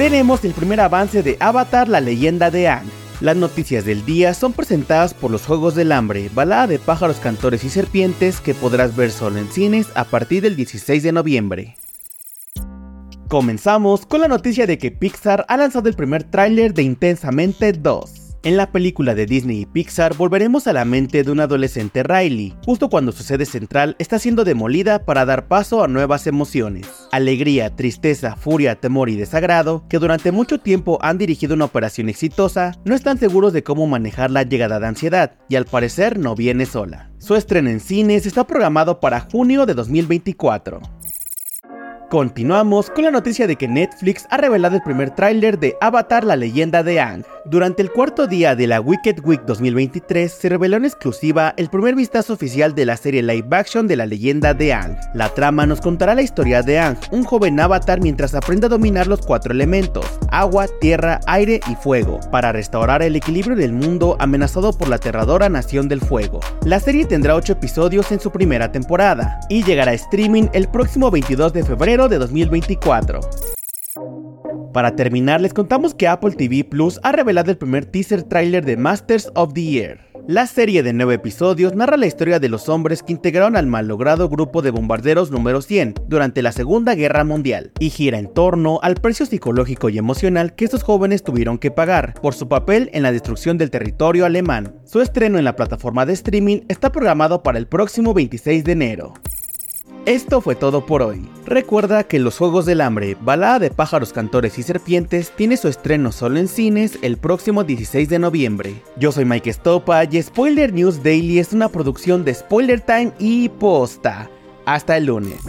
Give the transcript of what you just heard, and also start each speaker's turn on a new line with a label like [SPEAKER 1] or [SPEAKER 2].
[SPEAKER 1] tenemos el primer avance de Avatar, la leyenda de Aang. Las noticias del día son presentadas por los Juegos del Hambre, balada de pájaros, cantores y serpientes que podrás ver solo en cines a partir del 16 de noviembre. Comenzamos con la noticia de que Pixar ha lanzado el primer tráiler de Intensamente 2. En la película de Disney y Pixar volveremos a la mente de un adolescente Riley, justo cuando su sede central está siendo demolida para dar paso a nuevas emociones. Alegría, tristeza, furia, temor y desagrado, que durante mucho tiempo han dirigido una operación exitosa, no están seguros de cómo manejar la llegada de ansiedad, y al parecer no viene sola. Su estreno en cines está programado para junio de 2024. Continuamos con la noticia de que Netflix ha revelado el primer tráiler de Avatar la leyenda de Aang. Durante el cuarto día de la Wicked Week 2023 se reveló en exclusiva el primer vistazo oficial de la serie live action de la leyenda de Aang. La trama nos contará la historia de Aang, un joven avatar mientras aprende a dominar los cuatro elementos, agua, tierra, aire y fuego, para restaurar el equilibrio del mundo amenazado por la aterradora nación del fuego. La serie tendrá 8 episodios en su primera temporada y llegará a streaming el próximo 22 de febrero de 2024. Para terminar, les contamos que Apple TV Plus ha revelado el primer teaser trailer de Masters of the Air. La serie de nueve episodios narra la historia de los hombres que integraron al malogrado grupo de bombarderos número 100 durante la Segunda Guerra Mundial y gira en torno al precio psicológico y emocional que estos jóvenes tuvieron que pagar por su papel en la destrucción del territorio alemán. Su estreno en la plataforma de streaming está programado para el próximo 26 de enero. Esto fue todo por hoy. Recuerda que Los Juegos del Hambre, balada de pájaros, cantores y serpientes, tiene su estreno solo en cines el próximo 16 de noviembre. Yo soy Mike Stopa y Spoiler News Daily es una producción de Spoiler Time y Posta. Hasta el lunes.